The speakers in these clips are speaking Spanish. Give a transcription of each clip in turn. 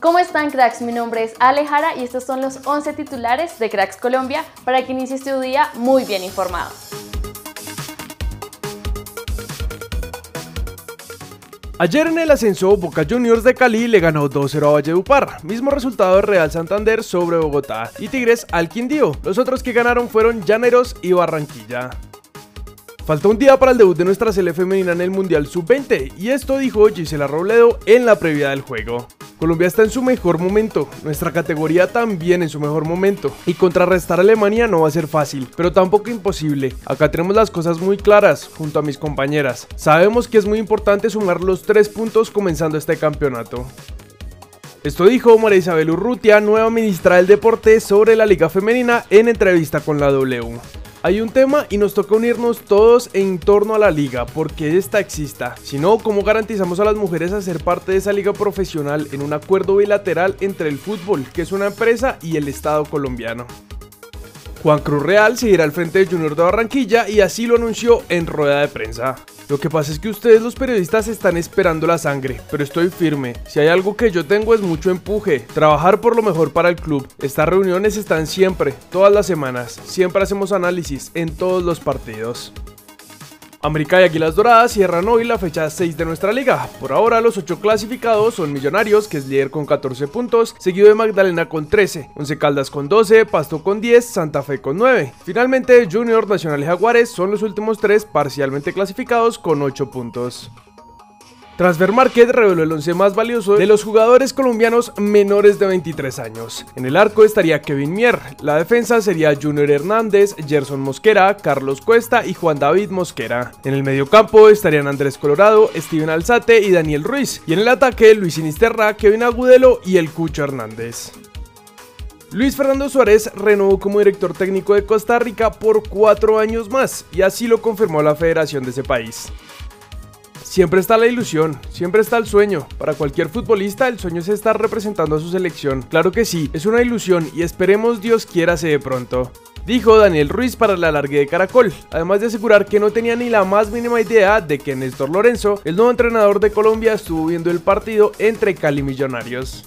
¿Cómo están cracks? Mi nombre es Alejara y estos son los 11 titulares de Cracks Colombia para que inicies tu día muy bien informado. Ayer en el ascenso, Boca Juniors de Cali le ganó 2-0 a Valledupar, mismo resultado de Real Santander sobre Bogotá y Tigres al Quindío. Los otros que ganaron fueron Llaneros y Barranquilla. Falta un día para el debut de nuestra sele femenina en el Mundial Sub-20 y esto dijo Gisela Robledo en la previa del juego. Colombia está en su mejor momento, nuestra categoría también en su mejor momento, y contrarrestar a Alemania no va a ser fácil, pero tampoco imposible. Acá tenemos las cosas muy claras, junto a mis compañeras. Sabemos que es muy importante sumar los tres puntos comenzando este campeonato. Esto dijo María Isabel Urrutia, nueva ministra del Deporte, sobre la Liga Femenina en entrevista con la W. Hay un tema y nos toca unirnos todos en torno a la liga, porque esta exista. Si no, ¿cómo garantizamos a las mujeres a ser parte de esa liga profesional en un acuerdo bilateral entre el fútbol, que es una empresa, y el Estado colombiano? Juan Cruz Real seguirá al frente de Junior de Barranquilla y así lo anunció en rueda de prensa. Lo que pasa es que ustedes los periodistas están esperando la sangre, pero estoy firme. Si hay algo que yo tengo es mucho empuje, trabajar por lo mejor para el club. Estas reuniones están siempre, todas las semanas. Siempre hacemos análisis en todos los partidos. América y Águilas Doradas cierran hoy la fecha 6 de nuestra liga. Por ahora los 8 clasificados son Millonarios, que es líder con 14 puntos, seguido de Magdalena con 13, Once Caldas con 12, Pasto con 10, Santa Fe con 9. Finalmente Junior, Nacional y Jaguares son los últimos 3 parcialmente clasificados con 8 puntos. Transfer Market reveló el 11 más valioso de los jugadores colombianos menores de 23 años. En el arco estaría Kevin Mier, la defensa sería Junior Hernández, Gerson Mosquera, Carlos Cuesta y Juan David Mosquera. En el mediocampo estarían Andrés Colorado, Steven Alzate y Daniel Ruiz. Y en el ataque Luis Sinisterra, Kevin Agudelo y el Cucho Hernández. Luis Fernando Suárez renovó como director técnico de Costa Rica por cuatro años más y así lo confirmó la federación de ese país. Siempre está la ilusión, siempre está el sueño. Para cualquier futbolista el sueño es estar representando a su selección. Claro que sí, es una ilusión y esperemos Dios quiera se de pronto. Dijo Daniel Ruiz para la largue de Caracol, además de asegurar que no tenía ni la más mínima idea de que Néstor Lorenzo, el nuevo entrenador de Colombia, estuvo viendo el partido entre Cali Millonarios.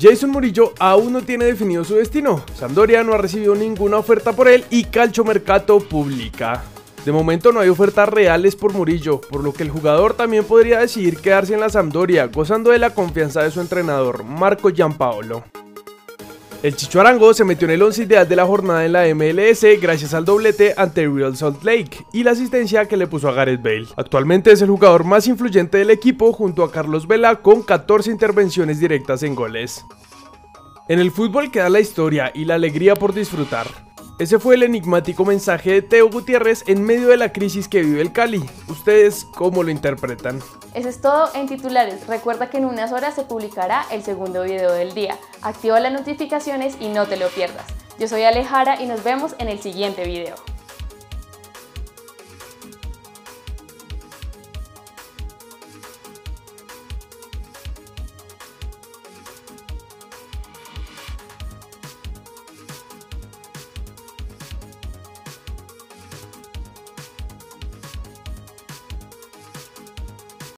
Jason Murillo aún no tiene definido su destino. Sampdoria no ha recibido ninguna oferta por él y Calcio Mercato publica. De momento no hay ofertas reales por Murillo, por lo que el jugador también podría decidir quedarse en la Sampdoria, gozando de la confianza de su entrenador, Marco Giampaolo. El Chicho Arango se metió en el 11 ideal de la jornada en la MLS gracias al doblete ante Real Salt Lake y la asistencia que le puso a Gareth Bale. Actualmente es el jugador más influyente del equipo junto a Carlos Vela con 14 intervenciones directas en goles. En el fútbol queda la historia y la alegría por disfrutar. Ese fue el enigmático mensaje de Teo Gutiérrez en medio de la crisis que vive el Cali. ¿Ustedes cómo lo interpretan? Eso es todo en titulares. Recuerda que en unas horas se publicará el segundo video del día. Activa las notificaciones y no te lo pierdas. Yo soy Alejara y nos vemos en el siguiente video.